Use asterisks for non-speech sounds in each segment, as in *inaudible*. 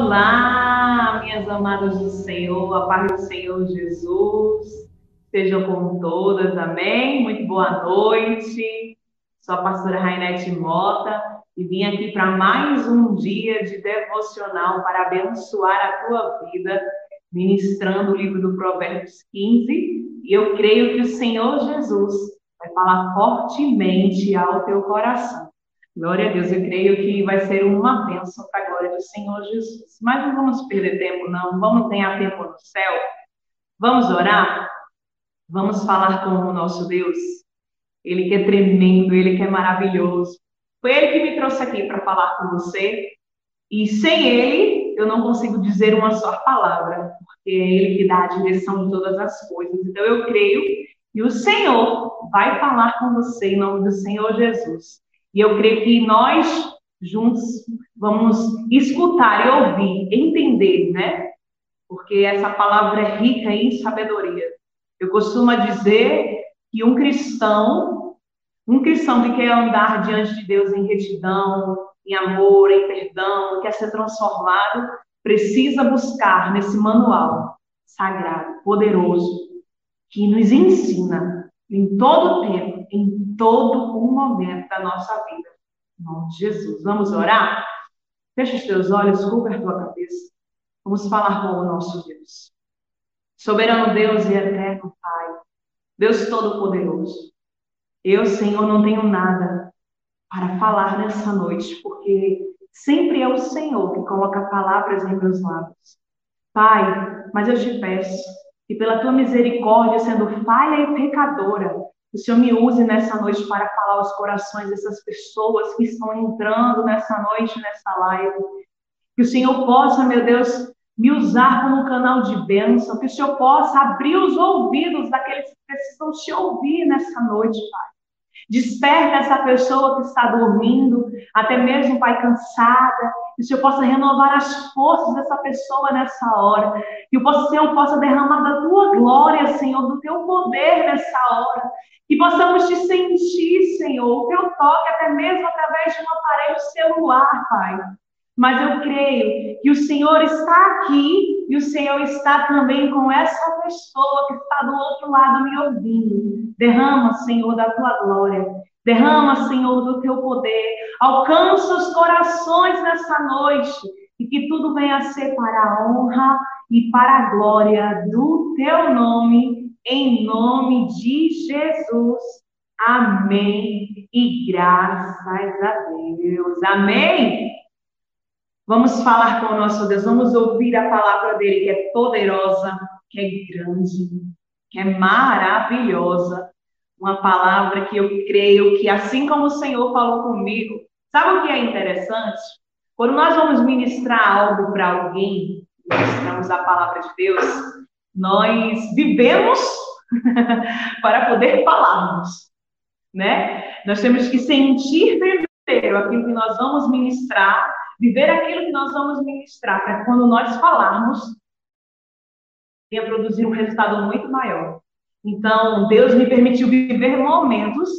Olá, minhas amadas do Senhor, a paz do Senhor Jesus, sejam com todas, amém? Muito boa noite, sou a pastora Rainete Mota e vim aqui para mais um dia de devocional para abençoar a tua vida, ministrando o livro do Provérbios 15, e eu creio que o Senhor Jesus vai falar fortemente ao teu coração. Glória a Deus, eu creio que vai ser uma bênção para a glória do Senhor Jesus. Mas não vamos perder tempo, não. Vamos ganhar tempo no céu. Vamos orar? Vamos falar com o nosso Deus. Ele que é tremendo, ele que é maravilhoso. Foi ele que me trouxe aqui para falar com você. E sem ele, eu não consigo dizer uma só palavra, porque é ele que dá a direção de todas as coisas. Então eu creio que o Senhor vai falar com você em nome do Senhor Jesus. E eu creio que nós juntos vamos escutar e ouvir, entender, né? Porque essa palavra é rica em sabedoria. Eu costumo dizer que um cristão, um cristão que quer andar diante de Deus em retidão, em amor, em perdão, quer ser transformado, precisa buscar nesse manual sagrado, poderoso, que nos ensina em todo o tempo, em todo o momento da nossa vida. Em nome de Jesus. Vamos orar? Feche os teus olhos, cubra a tua cabeça. Vamos falar com o nosso Deus. Soberano Deus e eterno Pai, Deus Todo-Poderoso. Eu, Senhor, não tenho nada para falar nessa noite, porque sempre é o Senhor que coloca palavras em meus lábios. Pai, mas eu te peço que pela tua misericórdia, sendo falha e pecadora, o Senhor me use nessa noite para falar aos corações dessas pessoas que estão entrando nessa noite, nessa live. Que o Senhor possa, meu Deus, me usar como um canal de bênção. Que o Senhor possa abrir os ouvidos daqueles que precisam te ouvir nessa noite, Pai. Desperta essa pessoa que está dormindo, até mesmo, Pai, cansada. Que o Senhor possa renovar as forças dessa pessoa nessa hora. Que o Senhor possa derramar da tua glória, Senhor, do teu poder nessa hora. Que possamos te sentir, Senhor, o teu toque, até mesmo através de um aparelho celular, Pai. Mas eu creio que o Senhor está aqui e o Senhor está também com essa pessoa que está do outro lado me ouvindo. Derrama, Senhor, da tua glória. Derrama, Senhor, do teu poder. Alcança os corações nessa noite e que tudo venha a ser para a honra e para a glória do teu nome, em nome de Jesus. Amém. E graças a Deus. Amém. Vamos falar com o nosso Deus, vamos ouvir a palavra dele, que é poderosa, que é grande, que é maravilhosa. Uma palavra que eu creio que, assim como o Senhor falou comigo, sabe o que é interessante? Quando nós vamos ministrar algo para alguém, ministramos a palavra de Deus, nós vivemos *laughs* para poder falarmos, né? Nós temos que sentir primeiro aquilo que nós vamos ministrar viver aquilo que nós vamos ministrar, para quando nós falarmos, venha produzir um resultado muito maior. Então, Deus me permitiu viver momentos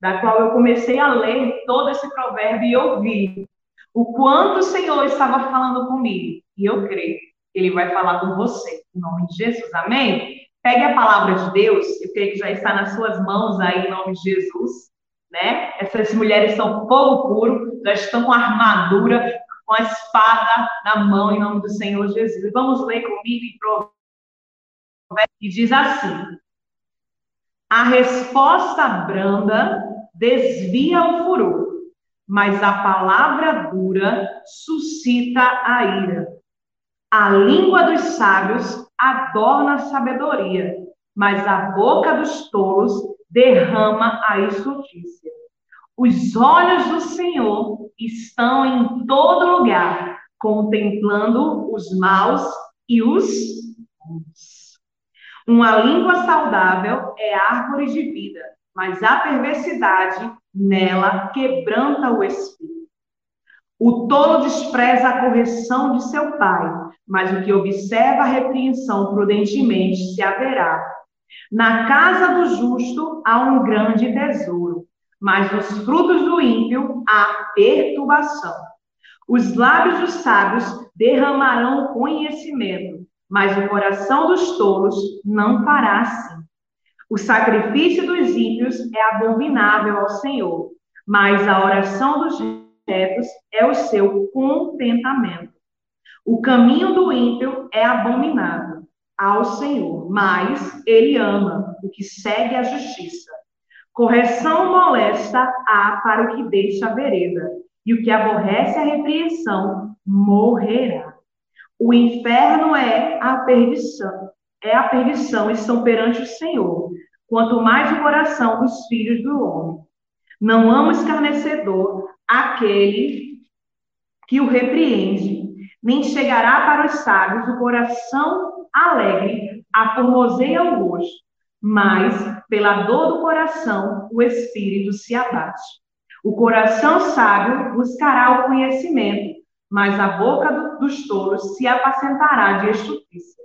da qual eu comecei a ler todo esse provérbio e ouvir o quanto o Senhor estava falando comigo. E eu creio que Ele vai falar com você, em nome de Jesus. Amém? Pegue a palavra de Deus, eu creio que já está nas suas mãos aí, em nome de Jesus né? Essas mulheres são fogo puro, já estão com armadura, com a espada na mão, em nome do Senhor Jesus. Vamos ler comigo em Provérbios, que diz assim: A resposta branda desvia o furor, mas a palavra dura suscita a ira. A língua dos sábios adorna a sabedoria, mas a boca dos tolos derrama a estultícia. Os olhos do Senhor estão em todo lugar, contemplando os maus e os bons. Uma língua saudável é árvore de vida, mas a perversidade nela quebranta o espírito. O tolo despreza a correção de seu pai, mas o que observa a repreensão prudentemente se haverá. Na casa do justo há um grande tesouro, mas nos frutos do ímpio há perturbação. Os lábios dos sábios derramarão conhecimento, mas o coração dos tolos não fará assim. O sacrifício dos ímpios é abominável ao Senhor, mas a oração dos retos é o seu contentamento. O caminho do ímpio é abominável ao Senhor, mas ele ama o que segue a justiça. Correção molesta há para o que deixa a vereda, e o que aborrece a repreensão morrerá. O inferno é a perdição, é a perdição, estão perante o Senhor, quanto mais o coração dos filhos do homem. Não ama escarnecedor aquele que o repreende, nem chegará para os sábios o coração alegre, a formoseia o rosto, mas pela dor do coração o espírito se abate. O coração sábio buscará o conhecimento, mas a boca do, dos tolos se apacentará de estupícia.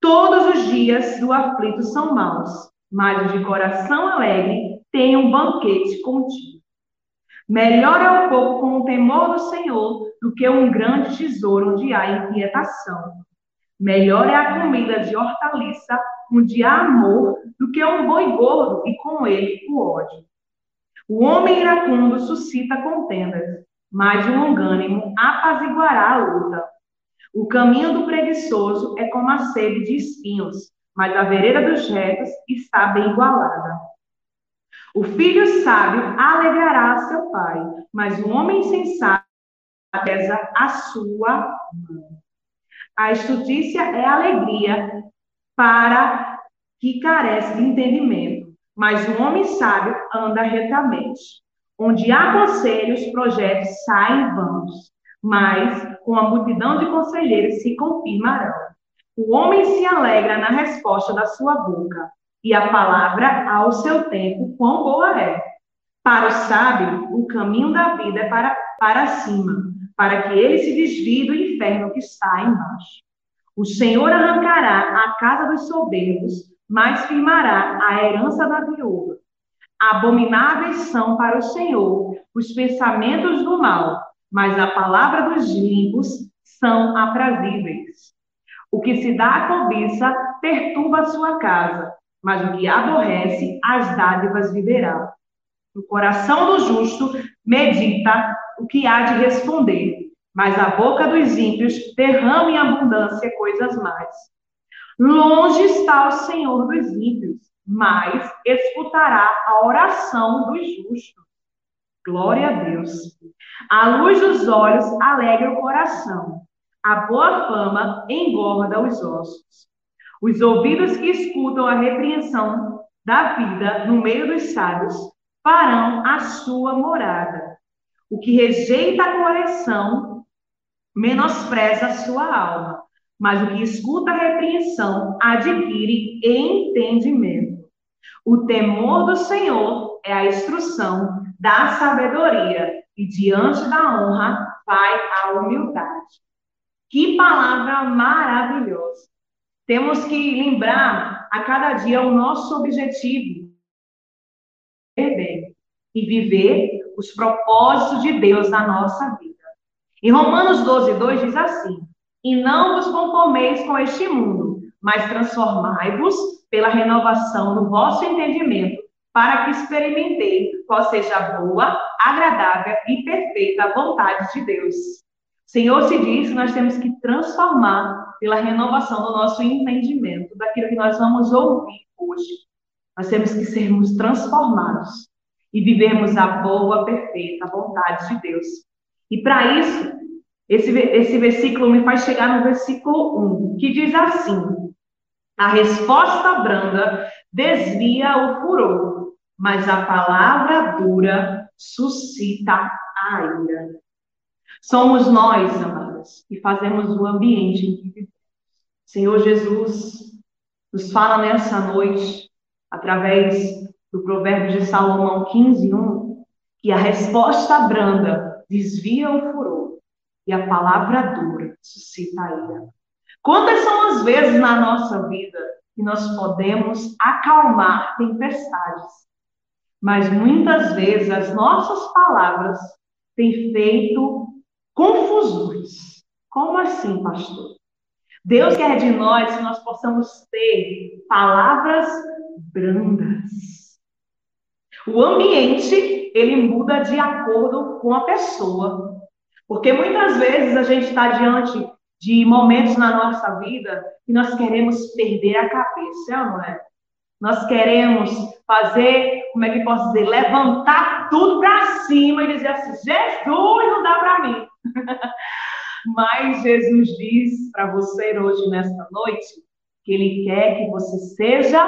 Todos os dias do aflito são maus, mas de coração alegre têm um banquete contínuo. Melhor é o pouco com o temor do Senhor do que um grande tesouro onde há inquietação. Melhor é a comida de hortaliça onde há amor do que um boi gordo e com ele o ódio. O homem iracundo suscita contendas, mas o longânimo apaziguará a luta. O caminho do preguiçoso é como a sede de espinhos, mas a vereda dos retos está bem igualada. O filho sábio alegrará seu pai, mas o homem sensato pesa a sua mão. A estutícia é alegria para que carece de entendimento, mas o homem sábio anda retamente. Onde há conselhos, projetos saem vãos, mas com a multidão de conselheiros se confirmarão. O homem se alegra na resposta da sua boca, e a palavra ao seu tempo, quão boa é. Para o sábio, o caminho da vida é para, para cima, para que ele se desvie do inferno que está embaixo. O Senhor arrancará a casa dos soberbos, mas firmará a herança da viúva. Abomináveis são para o Senhor os pensamentos do mal, mas a palavra dos limpos são aprazíveis. O que se dá à cobiça perturba a sua casa, mas o que aborrece as dádivas viverá. O coração do justo medita o que há de responder, mas a boca dos ímpios derrama em abundância coisas mais. Longe está o Senhor dos ímpios, mas escutará a oração dos justos. Glória a Deus. A luz dos olhos alegra o coração. A boa fama engorda os ossos. Os ouvidos que escutam a repreensão da vida no meio dos sábios farão a sua morada. O que rejeita a correção menospreza a sua alma, mas o que escuta a repreensão adquire entendimento. O temor do Senhor é a instrução da sabedoria, e diante da honra vai a humildade. Que palavra maravilhosa! Temos que lembrar a cada dia o nosso objetivo bem e viver os propósitos de Deus na nossa vida. Em Romanos 12, 2 diz assim: E não vos conformeis com este mundo, mas transformai-vos pela renovação do vosso entendimento, para que experimenteis qual seja a boa, agradável e perfeita vontade de Deus. Senhor se diz que nós temos que transformar pela renovação do nosso entendimento, daquilo que nós vamos ouvir hoje. Nós temos que sermos transformados e vivemos a boa, perfeita vontade de Deus. E para isso, esse, esse versículo me faz chegar no versículo 1, que diz assim: A resposta branda desvia o furor, mas a palavra dura suscita a ira. Somos nós, amadas, que fazemos o ambiente em que vivemos. Senhor Jesus, nos fala nessa noite, através do provérbio de Salomão 15, 1, que a resposta branda desvia o furor e a palavra dura suscita a ira. Quantas são as vezes na nossa vida que nós podemos acalmar tempestades, mas muitas vezes as nossas palavras têm feito confusões, Como assim, pastor? Deus quer de nós que nós possamos ter palavras brandas. O ambiente, ele muda de acordo com a pessoa. Porque muitas vezes a gente está diante de momentos na nossa vida que nós queremos perder a cabeça, é não é? Nós queremos fazer, como é que posso dizer, levantar tudo para cima e dizer assim: Jesus, não dá para mim. *laughs* Mas Jesus diz para você hoje, nesta noite, que Ele quer que você seja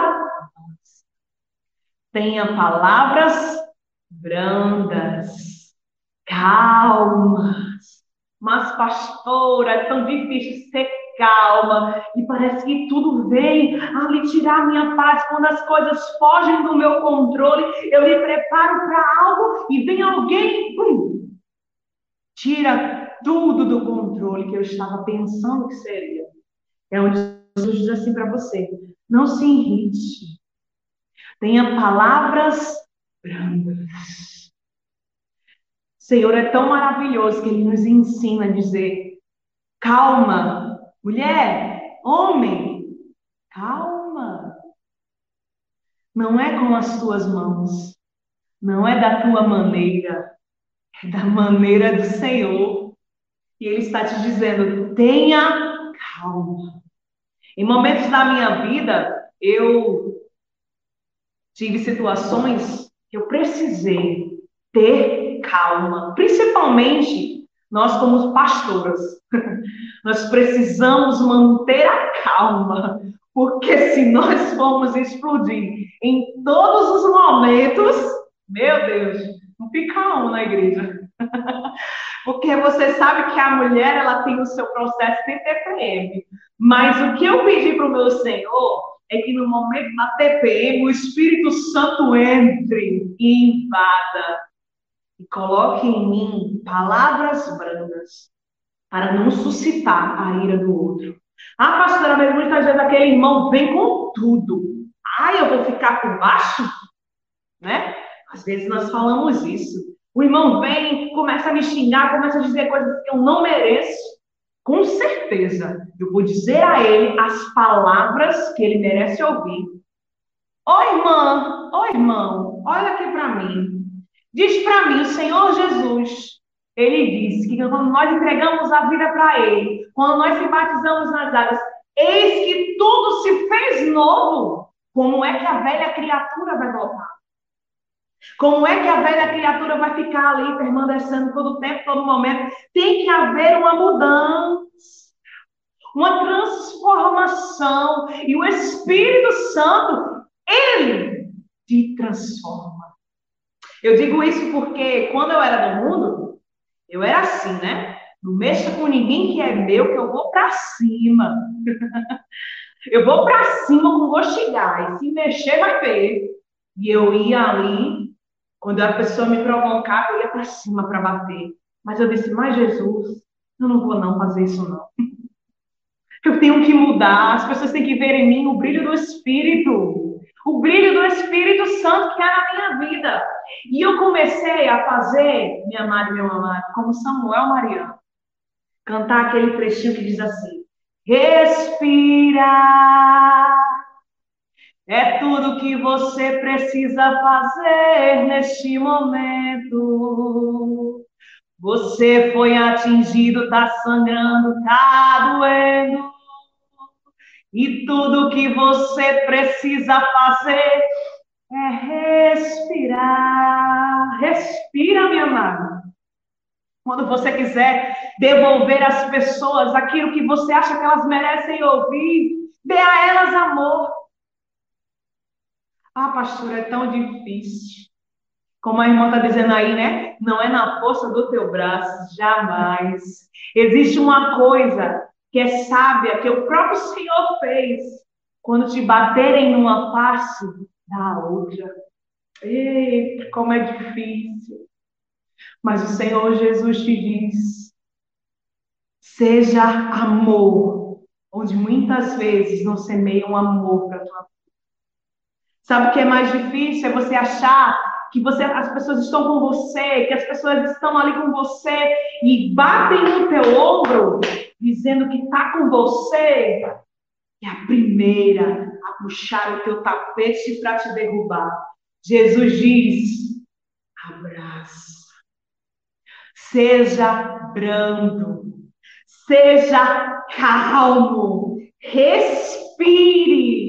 tenha palavras brandas, calmas. Mas, pastora, é tão difícil ser calma e parece que tudo vem ali tirar minha paz. Quando as coisas fogem do meu controle, eu me preparo para algo e vem alguém, pum, tira tudo do controle que eu estava pensando que seria. É onde Jesus diz assim para você: não se irrite, tenha palavras brandas. Senhor é tão maravilhoso que Ele nos ensina a dizer: calma, mulher, homem, calma. Não é com as tuas mãos, não é da tua maneira, é da maneira do Senhor. E Ele está te dizendo: tenha calma. Em momentos da minha vida, eu tive situações que eu precisei ter calma, principalmente nós como pastoras. *laughs* Nós precisamos manter a calma, porque se nós formos explodir em todos os momentos, meu Deus, não fica um na igreja. *laughs* Porque você sabe que a mulher ela tem o seu processo de TPM. Mas o que eu pedi para o meu Senhor é que no momento da TPM o Espírito Santo entre e invada e coloque em mim palavras brandas para não suscitar a ira do outro. Ah, pastora, mas muitas vezes aquele irmão vem com tudo. Ah, eu vou ficar por baixo? Né? Às vezes nós falamos isso. O irmão vem, começa a me xingar, começa a dizer coisas que eu não mereço. Com certeza, eu vou dizer a ele as palavras que ele merece ouvir. Ô oh, irmã, ô oh, irmão, olha aqui para mim. Diz para mim, o Senhor Jesus, ele disse que quando nós entregamos a vida para ele, quando nós se batizamos nas águas, eis que tudo se fez novo. Como é que a velha criatura vai voltar? Como é que a velha criatura vai ficar ali permanecendo todo tempo, todo momento? Tem que haver uma mudança, uma transformação. E o Espírito Santo, ele te transforma. Eu digo isso porque quando eu era do mundo, eu era assim, né? Não mexa com ninguém que é meu, que eu vou para *laughs* cima. eu vou para cima com gosto de gás. Se mexer, vai ver. E eu ia ali quando a pessoa me provocava, eu ia para cima para bater. Mas eu disse, mas Jesus, eu não vou não fazer isso não. *laughs* Eu tenho que mudar, as pessoas têm que ver em mim o brilho do Espírito. O brilho do Espírito Santo que há na minha vida. E eu comecei a fazer, minha amada e meu amado, como Samuel Mariano. Cantar aquele trechinho que diz assim: Respira é tudo que você precisa fazer neste momento. Você foi atingido, tá sangrando, tá doendo. E tudo que você precisa fazer é respirar. Respira, minha amada. Quando você quiser devolver às pessoas aquilo que você acha que elas merecem ouvir, dê a elas amor. Ah, pastor, é tão difícil. Como a irmã está dizendo aí, né? Não é na força do teu braço, jamais. Existe uma coisa que é sábia, que o próprio Senhor fez. Quando te baterem numa face, da outra. Eita, como é difícil. Mas o Senhor Jesus te diz: seja amor, onde muitas vezes não semeiam amor para a tua Sabe o que é mais difícil? É você achar que você, as pessoas estão com você, que as pessoas estão ali com você e batem no teu ombro dizendo que está com você, é a primeira a puxar o teu tapete para te derrubar. Jesus diz: abraça. Seja brando, seja calmo, respire,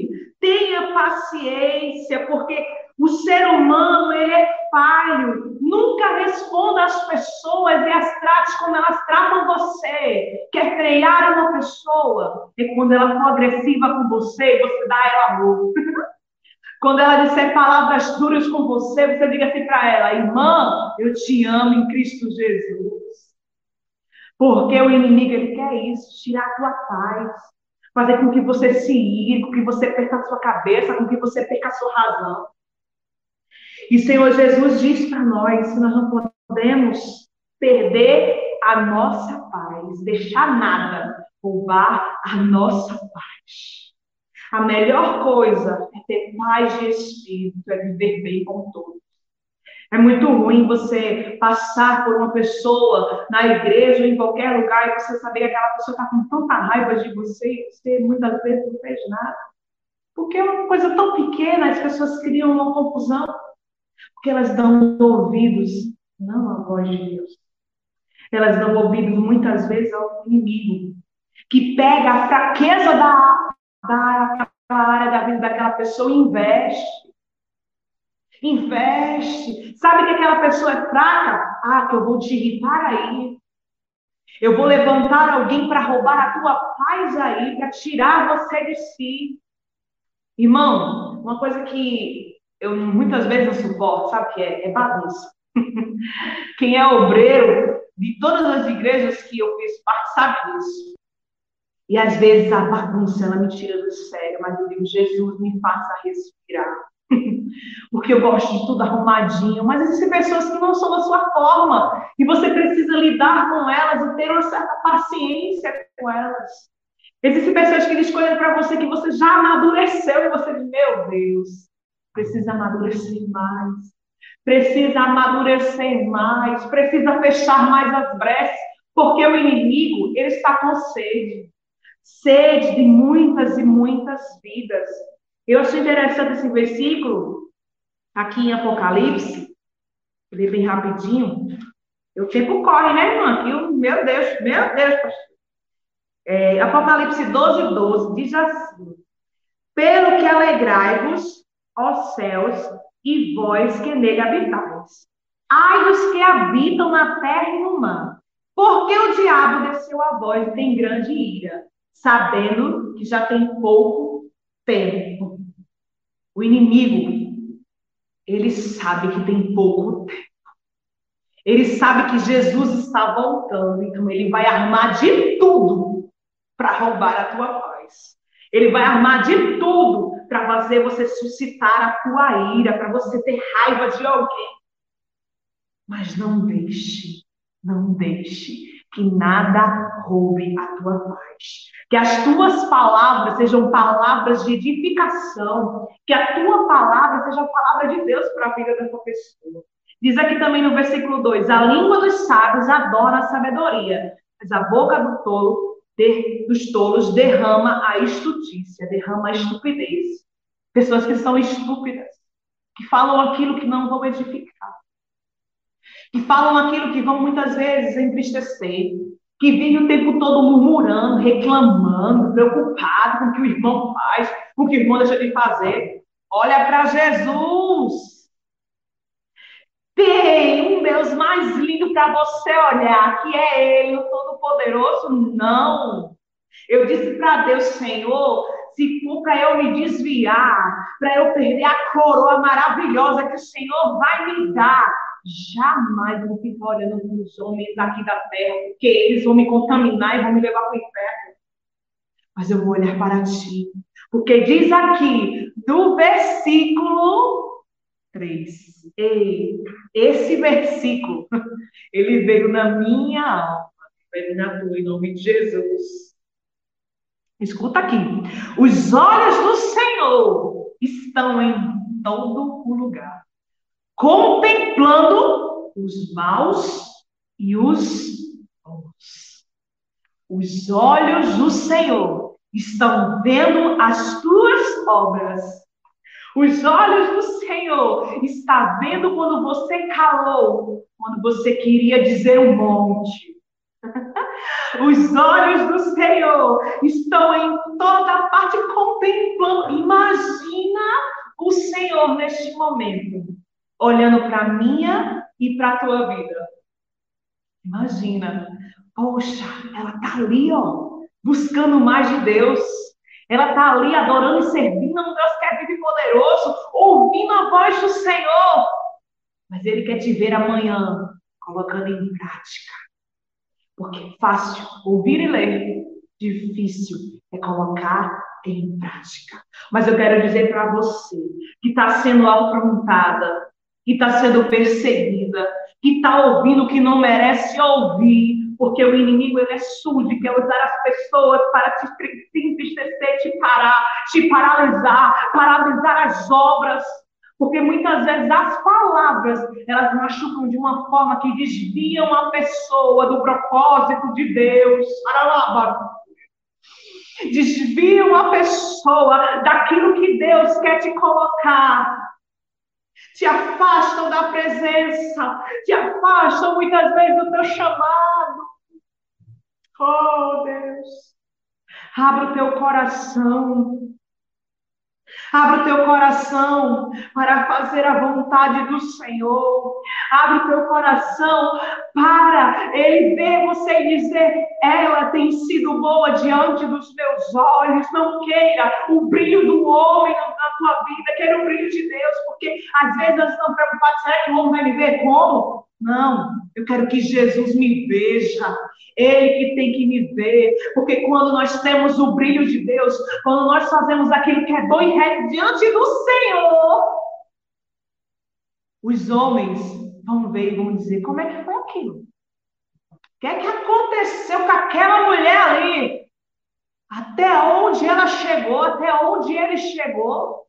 tenha paciência, porque o ser humano ele é falho. Nunca responda às pessoas e as trate como elas tratam você. Quer frear uma pessoa e quando ela for agressiva com você, você dá ela amor. *laughs* Quando ela disser palavras duras com você, você diga assim para ela: Irmã, eu te amo em Cristo Jesus. Porque o inimigo ele quer isso, tirar a tua paz, fazer com que você se ire, com que você perca a sua cabeça, com que você perca a sua razão. E Senhor Jesus diz para nós que nós não podemos perder a nossa paz, deixar nada roubar a nossa paz. A melhor coisa é ter paz de espírito, é viver bem com todos. É muito ruim você passar por uma pessoa na igreja ou em qualquer lugar e você saber que aquela pessoa está com tanta raiva de você e você muitas vezes não fez nada. Porque é uma coisa tão pequena, as pessoas criam uma confusão. Porque elas dão ouvidos, não à voz de Deus. Elas dão ouvidos muitas vezes ao inimigo, que pega a fraqueza da, da área da vida daquela pessoa e investe. Investe. Sabe que aquela pessoa é fraca? Ah, que eu vou te irritar aí. Eu vou levantar alguém para roubar a tua paz aí, para tirar você de si. Irmão, uma coisa que eu muitas vezes não suporto, sabe que é? É bagunça. *laughs* Quem é obreiro de todas as igrejas que eu fiz parte sabe disso. E às vezes a bagunça ela me tira do sério, mas eu digo, Jesus, me faça respirar. *laughs* Porque eu gosto de tudo arrumadinho, mas existem pessoas que não são da sua forma. E você precisa lidar com elas e ter uma certa paciência com elas. Existem pessoas que escolhem para você que você já amadureceu e você diz, meu Deus, precisa amadurecer mais, precisa amadurecer mais, precisa fechar mais as brechas, porque o inimigo, ele está com sede, sede de muitas e muitas vidas. Eu achei interessante esse versículo, aqui em Apocalipse, ler bem rapidinho, o tempo corre, né, irmã? Meu Deus, meu Deus, É, Apocalipse 12, 12, diz assim: Pelo que alegrai-vos ó céus, e vós que nele habitais. Ai dos que habitam na terra e no mar, porque o diabo desceu a vós e tem grande ira, sabendo que já tem pouco tempo. O inimigo, ele sabe que tem pouco tempo. Ele sabe que Jesus está voltando, então ele vai armar de tudo para roubar a tua paz. Ele vai armar de tudo para fazer você suscitar a tua ira, para você ter raiva de alguém. Mas não deixe, não deixe que nada roube a tua paz. Que as tuas palavras sejam palavras de edificação, que a tua palavra seja a palavra de Deus para a vida dessa pessoa. Diz aqui também no versículo 2: A língua dos sábios adora a sabedoria, mas a boca do tolo de, dos tolos derrama a estutícia, derrama a estupidez. Pessoas que são estúpidas, que falam aquilo que não vão edificar, que falam aquilo que vão muitas vezes entristecer, que vivem o tempo todo murmurando, reclamando, preocupado com o que o irmão faz, com o que o irmão deixa de fazer. Olha para Jesus. Tem um Deus mais lindo para você olhar, que é Ele, o Todo-Poderoso? Não. Eu disse para Deus, Senhor, se for para eu me desviar, para eu perder a coroa maravilhosa que o Senhor vai me dar, jamais eu ficar olhando os homens aqui da terra, porque eles vão me contaminar e vão me levar para o inferno. Mas eu vou olhar para ti, porque diz aqui, do versículo 3. Ei, esse versículo, *laughs* ele veio na minha alma, veio na tua, em nome de Jesus. Escuta aqui. Os olhos do Senhor estão em todo o lugar, contemplando os maus e os bons. Os olhos do Senhor estão vendo as tuas obras. Os olhos do Senhor estão vendo quando você calou, quando você queria dizer um monte. *laughs* Os olhos do Senhor estão em toda parte contemplando. Imagina o Senhor neste momento, olhando para minha e para a tua vida. Imagina, poxa, ela está ali, ó, buscando mais de Deus. Ela está ali adorando e servindo um Deus que é vivo e poderoso, ouvindo a voz do Senhor. Mas Ele quer te ver amanhã, colocando em prática. Porque fácil ouvir e ler, difícil é colocar em prática. Mas eu quero dizer para você que está sendo afrontada, que está sendo perseguida, que está ouvindo o que não merece ouvir, porque o inimigo ele é sujo, quer usar as pessoas para te entristecer, te parar, te paralisar, paralisar as obras. Porque muitas vezes as palavras, elas machucam de uma forma que desviam a pessoa do propósito de Deus. Desviam a pessoa daquilo que Deus quer te colocar te afastam da presença, te afastam muitas vezes do teu chamado. Oh, Deus, abra o teu coração Abre o teu coração para fazer a vontade do Senhor. Abre o teu coração para Ele ver você e dizer: Ela tem sido boa diante dos meus olhos. Não queira o brilho do homem tua vida, queira o brilho de Deus, porque às vezes nós estamos preocupados: será que o homem vai me ver como? Não, eu quero que Jesus me veja. Ele que tem que me ver. Porque quando nós temos o brilho de Deus, quando nós fazemos aquilo que é bom e reto diante do Senhor, os homens vão ver e vão dizer: como é que foi aquilo? O que é que aconteceu com aquela mulher ali? Até onde ela chegou? Até onde ele chegou?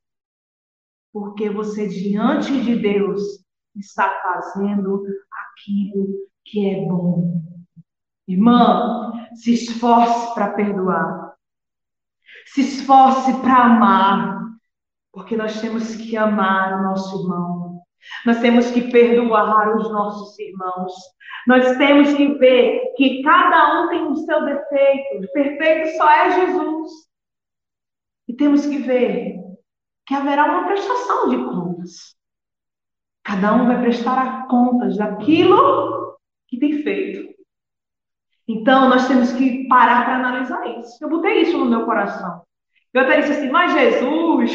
Porque você, diante de Deus, está fazendo aquilo que é bom. Irmã, se esforce para perdoar. Se esforce para amar. Porque nós temos que amar o nosso irmão. Nós temos que perdoar os nossos irmãos. Nós temos que ver que cada um tem o seu defeito. O perfeito só é Jesus. E temos que ver que haverá uma prestação de contas. Cada um vai prestar contas daquilo que tem feito. Então, nós temos que parar para analisar isso. Eu botei isso no meu coração. Eu até disse assim, mas Jesus,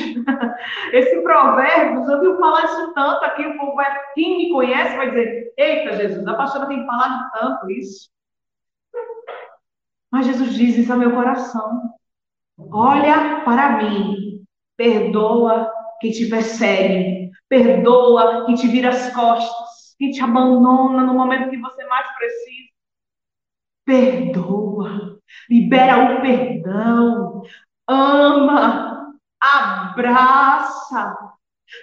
*laughs* esse provérbio, eu ouvi falar isso tanto aqui, o povo vai, quem me conhece vai dizer, eita Jesus, a pastora tem falado tanto isso. Mas Jesus diz isso ao meu coração. Olha para mim, perdoa quem te persegue, perdoa quem te vira as costas, quem te abandona no momento que você mais precisa. Perdoa, libera o perdão, ama, abraça.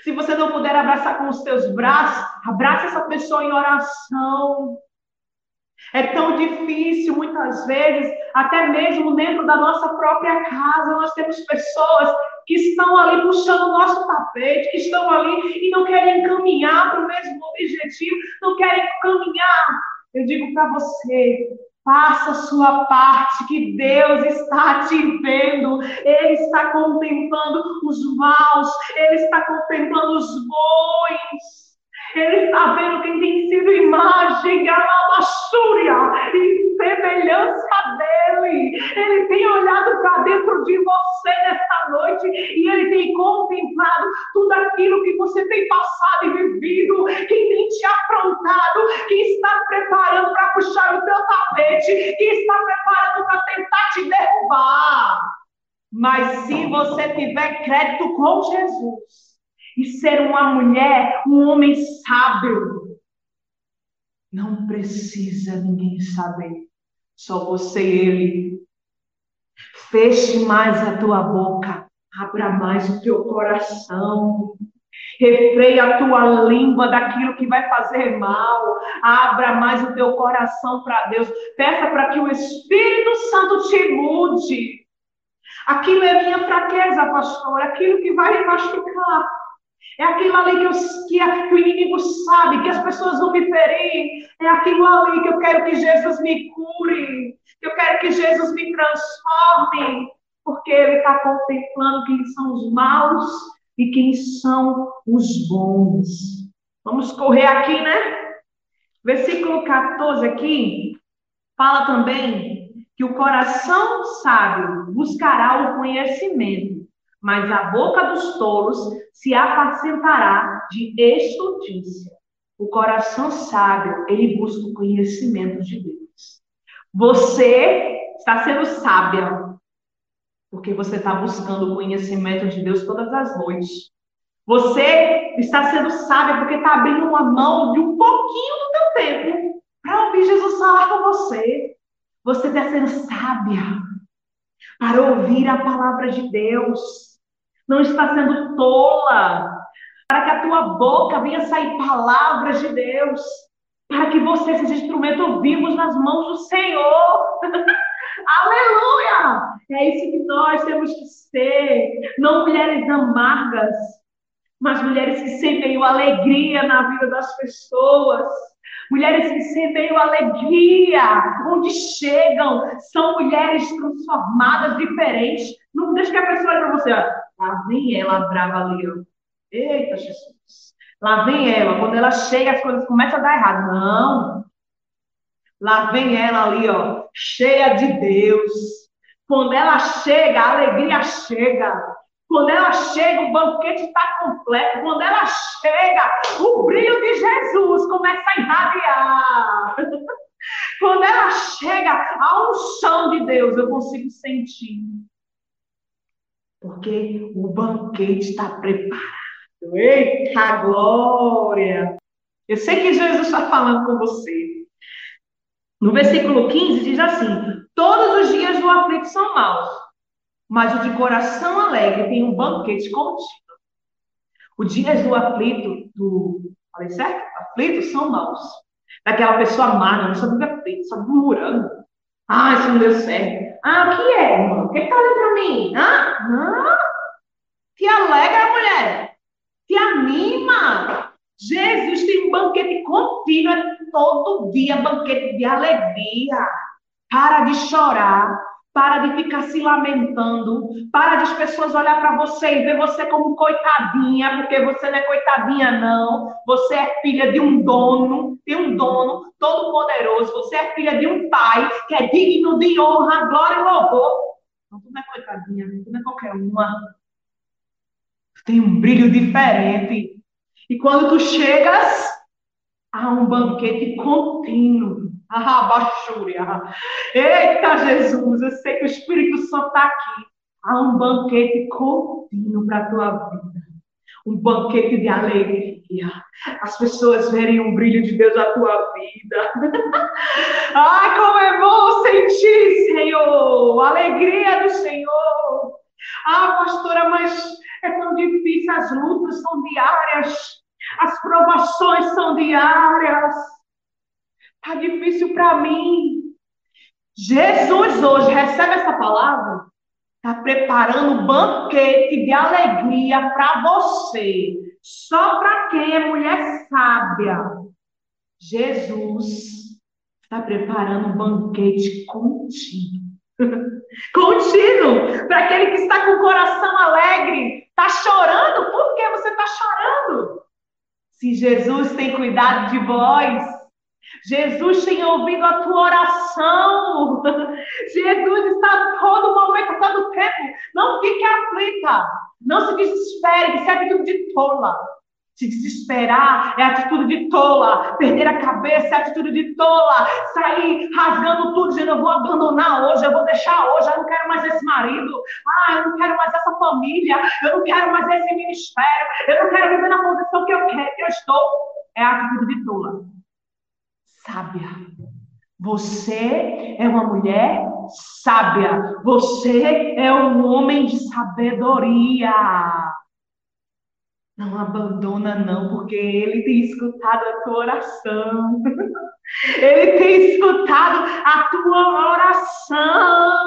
Se você não puder abraçar com os teus braços, abraça essa pessoa em oração. É tão difícil, muitas vezes, até mesmo dentro da nossa própria casa, nós temos pessoas que estão ali puxando o nosso tapete, que estão ali e não querem caminhar para o mesmo objetivo, não querem caminhar. Eu digo para você, Faça a sua parte, que Deus está te vendo, Ele está contemplando os maus, Ele está contemplando os bons. Ele está vendo quem tem sido imagem, Alabaxúria, e semelhança dele. Ele tem olhado para dentro de você nesta noite e ele tem contemplado tudo aquilo que você tem passado e vivido, quem tem te afrontado, que está preparando para puxar o teu tapete, que está preparando para tentar te derrubar. Mas se você tiver crédito com Jesus, e ser uma mulher, um homem sábio. Não precisa ninguém saber, só você e ele. Feche mais a tua boca, abra mais o teu coração Refreia a tua língua daquilo que vai fazer mal. Abra mais o teu coração para Deus. Peça para que o Espírito Santo te mude. Aquilo é minha fraqueza, pastor. Aquilo que vai me machucar. É aquilo ali que, que, que o inimigo sabe, que as pessoas vão me ferir. É aquilo ali que eu quero que Jesus me cure. Que eu quero que Jesus me transforme. Porque Ele está contemplando quem são os maus e quem são os bons. Vamos correr aqui, né? Versículo 14 aqui fala também que o coração sábio buscará o conhecimento mas a boca dos tolos se apacentará de estultícia. O coração sábio, ele busca o conhecimento de Deus. Você está sendo sábia, porque você está buscando o conhecimento de Deus todas as noites. Você está sendo sábia porque está abrindo uma mão de um pouquinho do teu tempo para ouvir Jesus falar com você. Você está sendo sábia para ouvir a palavra de Deus não está sendo tola, para que a tua boca venha sair palavras de Deus, para que você seja instrumento vivos nas mãos do Senhor. *laughs* Aleluia! É isso que nós temos que ser, não mulheres amargas, mas mulheres que semeiam alegria na vida das pessoas. Mulheres que semeiam alegria, onde chegam, são mulheres transformadas, diferentes. Não deixe que a pessoa olhe para você, Lá vem ela brava ali, ó. Eita, Jesus. Lá vem ela. Quando ela chega, as coisas começam a dar errado. Não. Lá vem ela ali, ó, cheia de Deus. Quando ela chega, a alegria chega. Quando ela chega, o banquete está completo. Quando ela chega, o brilho de Jesus começa a irradiar. *laughs* Quando ela chega, a unção de Deus, eu consigo sentir. Porque o banquete está preparado. Eita glória! Eu sei que Jesus está falando com você. No versículo 15 diz assim: Todos os dias do aflito são maus, mas o de coração alegre tem um banquete contínuo. Os dias do aflito, do. Falei certo? Aflitos são maus. Daquela pessoa amada, não sabe o que é aflito, só murmurando. Ah, isso não deu certo. Ah, o que é, irmão? O que está ali para mim? Ah, ah, te alegra, mulher. Te anima. Jesus tem um banquete contínuo é todo dia, banquete de alegria. Para de chorar. Para de ficar se lamentando. Para de as pessoas olhar para você e ver você como coitadinha, porque você não é coitadinha, não. Você é filha de um dono, de um dono todo-poderoso. Você é filha de um pai que é digno de honra, glória e louvor. Então, tu não é coitadinha, tu não é qualquer uma. Tu tem um brilho diferente. E quando tu chegas, há um banquete contínuo. Ah, baixúria. Eita, Jesus, eu sei que o Espírito Santo está aqui. Há um banquete contínuo para a tua vida. Um banquete de alegria. As pessoas verem o brilho de Deus na tua vida. *laughs* Ai, como é bom sentir, Senhor. A alegria do Senhor. Ah, pastora, mas é tão difícil. As lutas são diárias. As provações são diárias. Está difícil para mim. Jesus hoje recebe essa palavra, está preparando um banquete de alegria para você. Só para quem é mulher sábia. Jesus está preparando um banquete contínuo. *laughs* contínuo. Para aquele que está com o coração alegre. Está chorando? Por que você está chorando? Se Jesus tem cuidado de vós, Jesus tem ouvido a tua oração. *laughs* Jesus está todo momento, todo tempo. Não fique aflita. Não se desespere. Isso é atitude de tola. Se desesperar é atitude de tola. Perder a cabeça é atitude de tola. Sair rasgando tudo, dizendo: Eu vou abandonar hoje, eu vou deixar hoje. Eu não quero mais esse marido. Ah, eu não quero mais essa família. Eu não quero mais esse ministério. Eu não quero viver na posição que eu que eu estou. É atitude de tola sábia. Você é uma mulher sábia. Você é um homem de sabedoria. Não abandona, não, porque Ele tem escutado a tua oração. *laughs* Ele tem escutado a tua oração.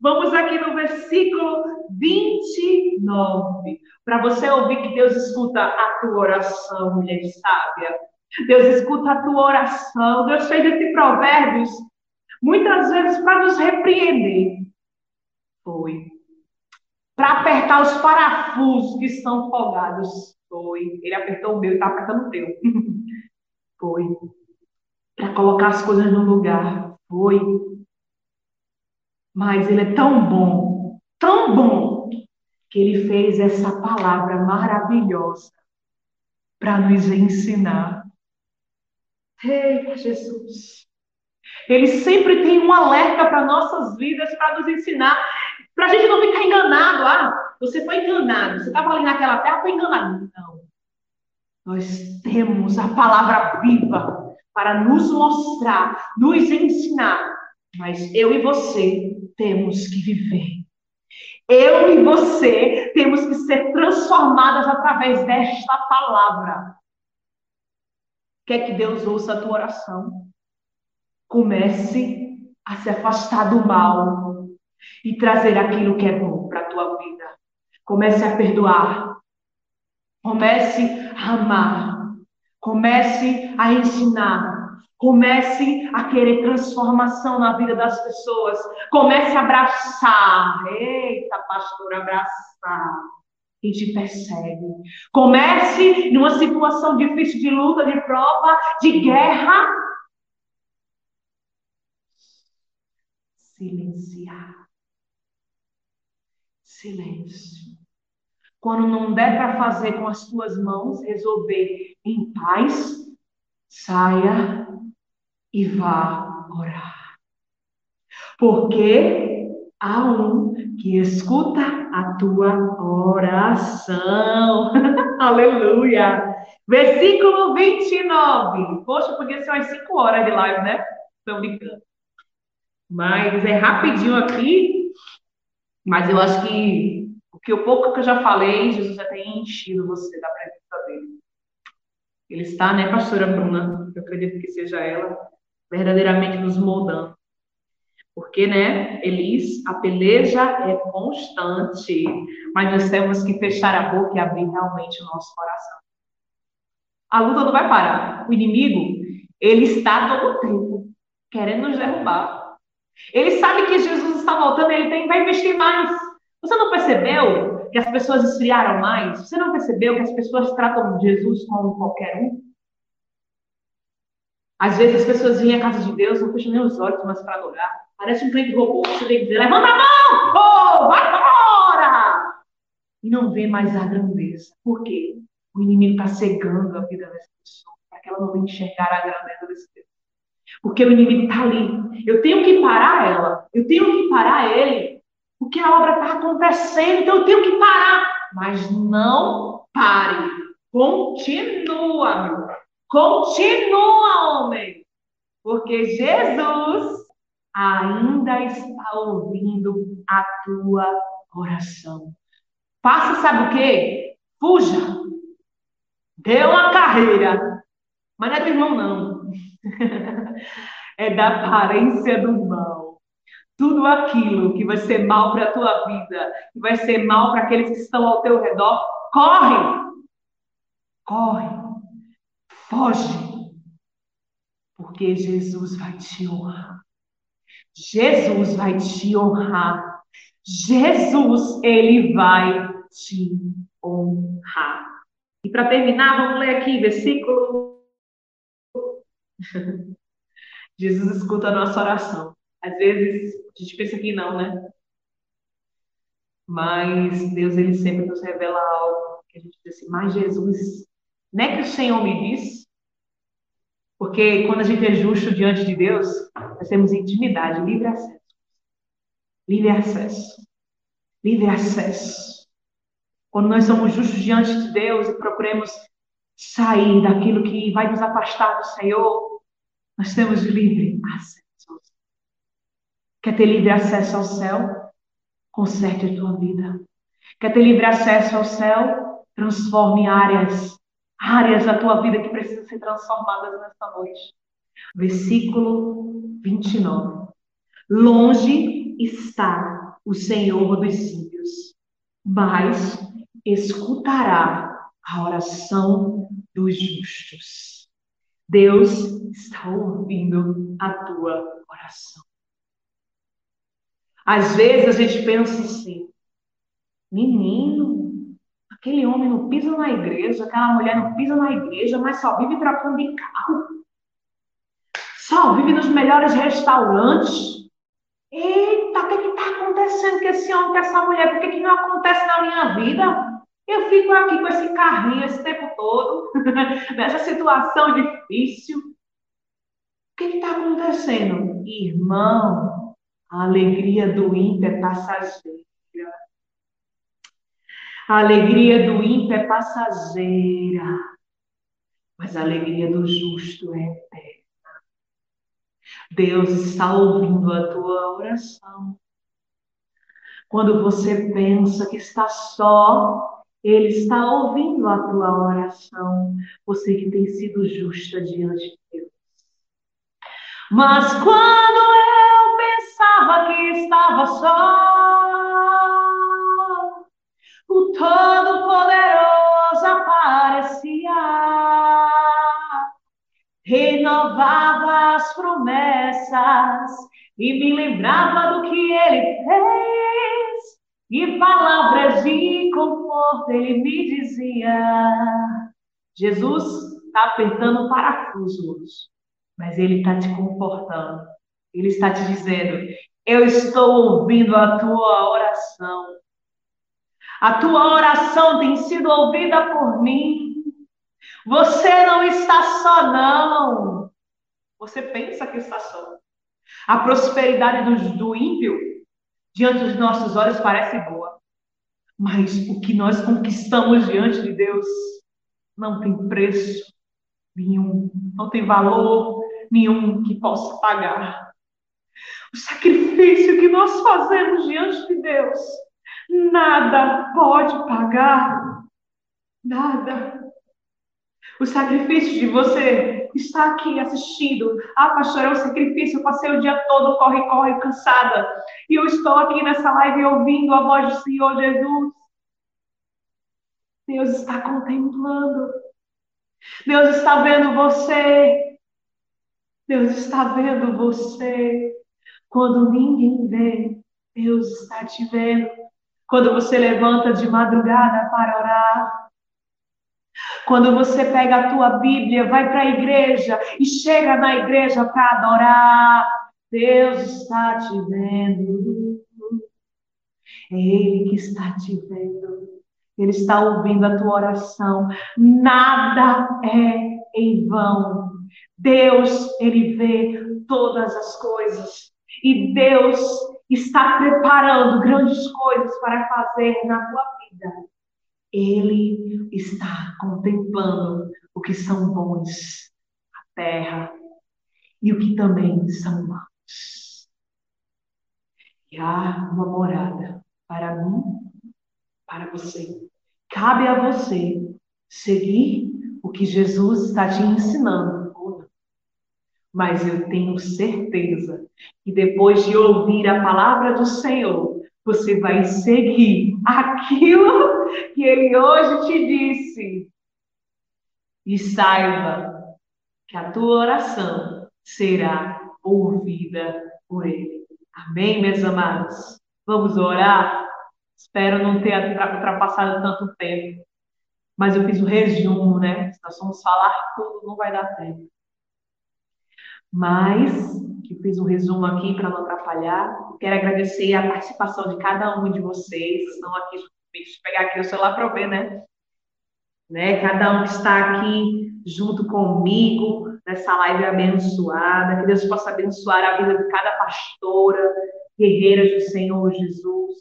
Vamos aqui no versículo 29, para você ouvir que Deus escuta a tua oração, mulher sábia. Deus escuta a tua oração. Deus fez esse provérbios muitas vezes para nos repreender. Foi. Para apertar os parafusos que estão folgados. Foi. Ele apertou o meu e está apertando o teu. *laughs* Foi. Para colocar as coisas no lugar. Foi. Mas ele é tão bom, tão bom, que ele fez essa palavra maravilhosa para nos ensinar. Eita, Jesus. Ele sempre tem um alerta para nossas vidas, para nos ensinar, para a gente não ficar enganado. Ah, você foi enganado, você estava ali naquela terra, foi enganado. Não. Nós temos a palavra viva para nos mostrar, nos ensinar. Mas eu e você temos que viver. Eu e você temos que ser transformadas através desta palavra. Quer que Deus ouça a tua oração? Comece a se afastar do mal e trazer aquilo que é bom para a tua vida. Comece a perdoar. Comece a amar. Comece a ensinar. Comece a querer transformação na vida das pessoas. Comece a abraçar. Eita, pastor, abraçar. E te persegue. Comece numa situação difícil de luta, de prova, de guerra. Silenciar. Silêncio. Quando não der para fazer com as tuas mãos, resolver em paz, saia e vá orar. Porque há um que escuta a tua oração. *laughs* Aleluia! Versículo 29. Poxa, podia ser umas 5 horas de live, né? Estou brincando. Mas é rapidinho aqui. Mas eu acho que o que o pouco que eu já falei, Jesus já tem enchido você da presença dele. Ele está, né, pastora Bruna? Eu acredito que seja ela verdadeiramente nos moldando. Porque, né, Elis, a peleja é constante, mas nós temos que fechar a boca e abrir realmente o nosso coração. A luta não vai parar. O inimigo, ele está todo o tempo querendo nos derrubar. Ele sabe que Jesus está voltando, ele tem, vai investir mais. Você não percebeu que as pessoas esfriaram mais? Você não percebeu que as pessoas tratam Jesus como qualquer um? Às vezes as pessoas vêm à casa de Deus, não fecham nem os olhos, mas para adorar. Parece um crente robô. Você tem que dizer, levanta a mão! Oh, vai embora! E não vê mais a grandeza. Por quê? O inimigo está cegando a vida dessa pessoa, para que ela não enxergar a grandeza desse Deus. Porque o inimigo está ali. Eu tenho que parar ela. Eu tenho que parar ele. Porque a obra está acontecendo, então eu tenho que parar. Mas não pare. Continua, meu. Continua, homem, porque Jesus ainda está ouvindo a tua oração. Faça, sabe o quê? Fuja. Dê uma carreira. Mas não é do irmão, não. *laughs* é da aparência do mal. Tudo aquilo que vai ser mal para a tua vida, que vai ser mal para aqueles que estão ao teu redor, corre. Corre Foge. Porque Jesus vai te honrar. Jesus vai te honrar. Jesus, ele vai te honrar. E para terminar, vamos ler aqui, versículo. *laughs* Jesus escuta a nossa oração. Às vezes a gente pensa que não, né? Mas Deus ele sempre nos revela algo que a gente diz assim, mas Jesus não é que o Senhor me diz, porque quando a gente é justo diante de Deus, nós temos intimidade, livre acesso. Livre acesso. Livre acesso. Quando nós somos justos diante de Deus e procuramos sair daquilo que vai nos afastar do Senhor, nós temos livre acesso. Quer ter livre acesso ao céu? Conserte a tua vida. Quer ter livre acesso ao céu? Transforme áreas, áreas da tua vida que precisam ser transformadas nesta noite. Versículo 29. Longe está o Senhor dos ímpios, mas escutará a oração dos justos. Deus está ouvindo a tua oração. Às vezes a gente pensa assim, menino, aquele homem não pisa na igreja, aquela mulher não pisa na igreja, mas só vive trocando de carro. Só vive nos melhores restaurantes. Eita, o que está acontecendo com esse homem, com essa mulher? Por que, que não acontece na minha vida? Eu fico aqui com esse carrinho esse tempo todo, *laughs* nessa situação difícil. O que está acontecendo? Irmão, a alegria do ímpio é passageira. A alegria do ímpio é passageira, mas a alegria do justo é eterna. Deus está ouvindo a tua oração. Quando você pensa que está só, Ele está ouvindo a tua oração. Você que tem sido justa diante de Deus. Mas quando eu pensava que estava só, Todo-Poderoso aparecia renovava as promessas e me lembrava do que ele fez. E palavras de conforto ele me dizia. Jesus está apertando o parafuso mas ele está te confortando. Ele está te dizendo: Eu estou ouvindo a tua oração. A tua oração tem sido ouvida por mim. Você não está só, não. Você pensa que está só. A prosperidade do, do ímpio, diante dos nossos olhos, parece boa. Mas o que nós conquistamos diante de Deus não tem preço nenhum, não tem valor nenhum que possa pagar. O sacrifício que nós fazemos diante de Deus, nada pode pagar. Nada. O sacrifício de você estar aqui assistindo. Ah, pastor, é um sacrifício. Eu passei o dia todo corre, corre, cansada. E eu estou aqui nessa live ouvindo a voz do Senhor Jesus. Deus está contemplando. Deus está vendo você. Deus está vendo você. Quando ninguém vê, Deus está te vendo. Quando você levanta de madrugada para orar, quando você pega a tua Bíblia, vai para a igreja e chega na igreja para adorar, Deus está te vendo. É Ele que está te vendo. Ele está ouvindo a tua oração. Nada é em vão. Deus, ele vê todas as coisas. E Deus está preparando grandes coisas para fazer na tua vida. Ele está contemplando o que são bons, a terra, e o que também são maus. E há uma morada para mim, para você. Cabe a você seguir o que Jesus está te ensinando. Mas eu tenho certeza que depois de ouvir a palavra do Senhor, você vai seguir aquilo que ele hoje te disse. E saiba que a tua oração será ouvida por ele. Amém, meus amados? Vamos orar? Espero não ter ultrapassado tanto tempo. Mas eu fiz o um resumo, né? Se nós vamos falar tudo, não vai dar tempo. Mas, que fiz um resumo aqui para não atrapalhar, quero agradecer a participação de cada um de vocês estão aqui Deixa eu pegar aqui o celular para ver, né? né? Cada um que está aqui junto comigo nessa live abençoada. Que Deus possa abençoar a vida de cada pastora, guerreira do Senhor Jesus.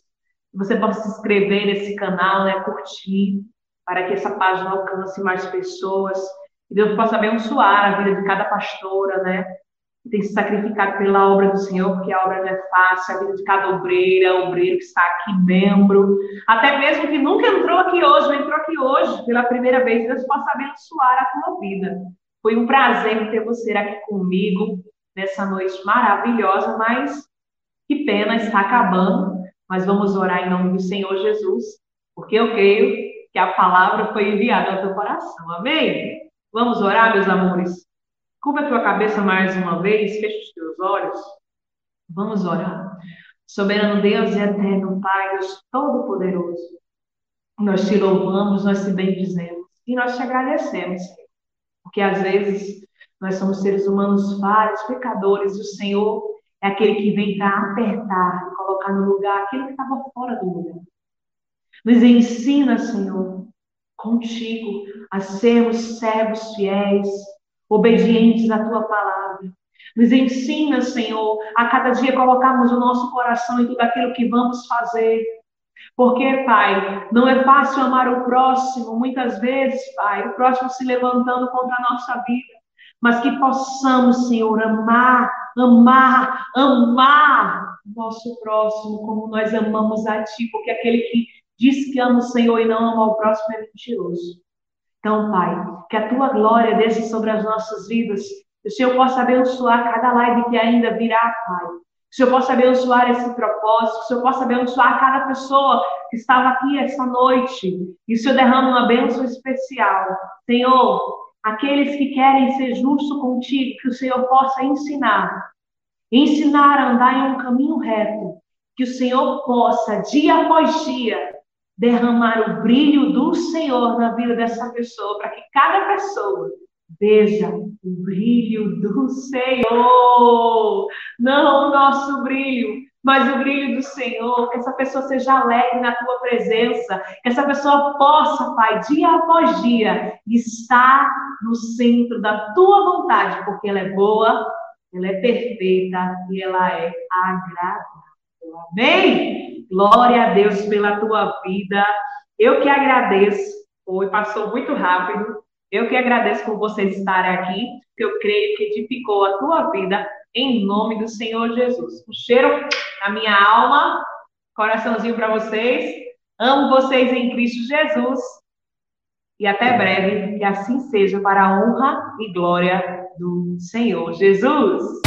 Que você possa se inscrever nesse canal, né? Curtir, para que essa página alcance mais pessoas. Que Deus possa abençoar a vida de cada pastora, né? tem se sacrificado pela obra do Senhor, porque a obra não é fácil, a vida de cada obreira, obreiro que está aqui, membro, até mesmo que nunca entrou aqui hoje, entrou aqui hoje pela primeira vez, Deus possa abençoar a tua vida. Foi um prazer ter você aqui comigo nessa noite maravilhosa, mas que pena, está acabando. Mas vamos orar em nome do Senhor Jesus, porque eu creio que a palavra foi enviada ao teu coração. Amém? Vamos orar, meus amores? Curva a tua cabeça mais uma vez, fecha os teus olhos. Vamos orar. Soberano Deus e eterno Pai, Deus Todo-Poderoso, nós te louvamos, nós te bendizemos e nós te agradecemos. Porque às vezes nós somos seres humanos falhos, pecadores, e o Senhor é aquele que vem para apertar e colocar no lugar aquilo que estava fora do lugar. Nos ensina, Senhor, contigo, a sermos servos fiéis, obedientes à tua palavra. Nos ensina, Senhor, a cada dia colocarmos o nosso coração em tudo aquilo que vamos fazer. Porque, Pai, não é fácil amar o próximo, muitas vezes, Pai, o próximo se levantando contra a nossa vida, mas que possamos, Senhor, amar, amar, amar o nosso próximo como nós amamos a Ti, porque aquele que diz que ama o Senhor e não ama o próximo é mentiroso. Então, Pai, que a tua glória desça sobre as nossas vidas, que o Senhor possa abençoar cada live que ainda virá, Pai. Que o Senhor possa abençoar esse propósito, que o Senhor possa abençoar cada pessoa que estava aqui esta noite. E o Senhor derrama uma bênção especial. Senhor, aqueles que querem ser justos contigo, que o Senhor possa ensinar. Ensinar a andar em um caminho reto. Que o Senhor possa, dia após dia, derramar o brilho do Senhor na vida dessa pessoa, para que cada pessoa veja o brilho do Senhor, não o nosso brilho, mas o brilho do Senhor, que essa pessoa seja alegre na tua presença, que essa pessoa possa, Pai, dia após dia, estar no centro da tua vontade, porque ela é boa, ela é perfeita e ela é agradável. Amém? Glória a Deus pela tua vida. Eu que agradeço. Foi, passou muito rápido. Eu que agradeço por você estar aqui, eu creio que edificou a tua vida, em nome do Senhor Jesus. Um cheiro na minha alma, coraçãozinho para vocês. Amo vocês em Cristo Jesus. E até breve, que assim seja, para a honra e glória do Senhor Jesus.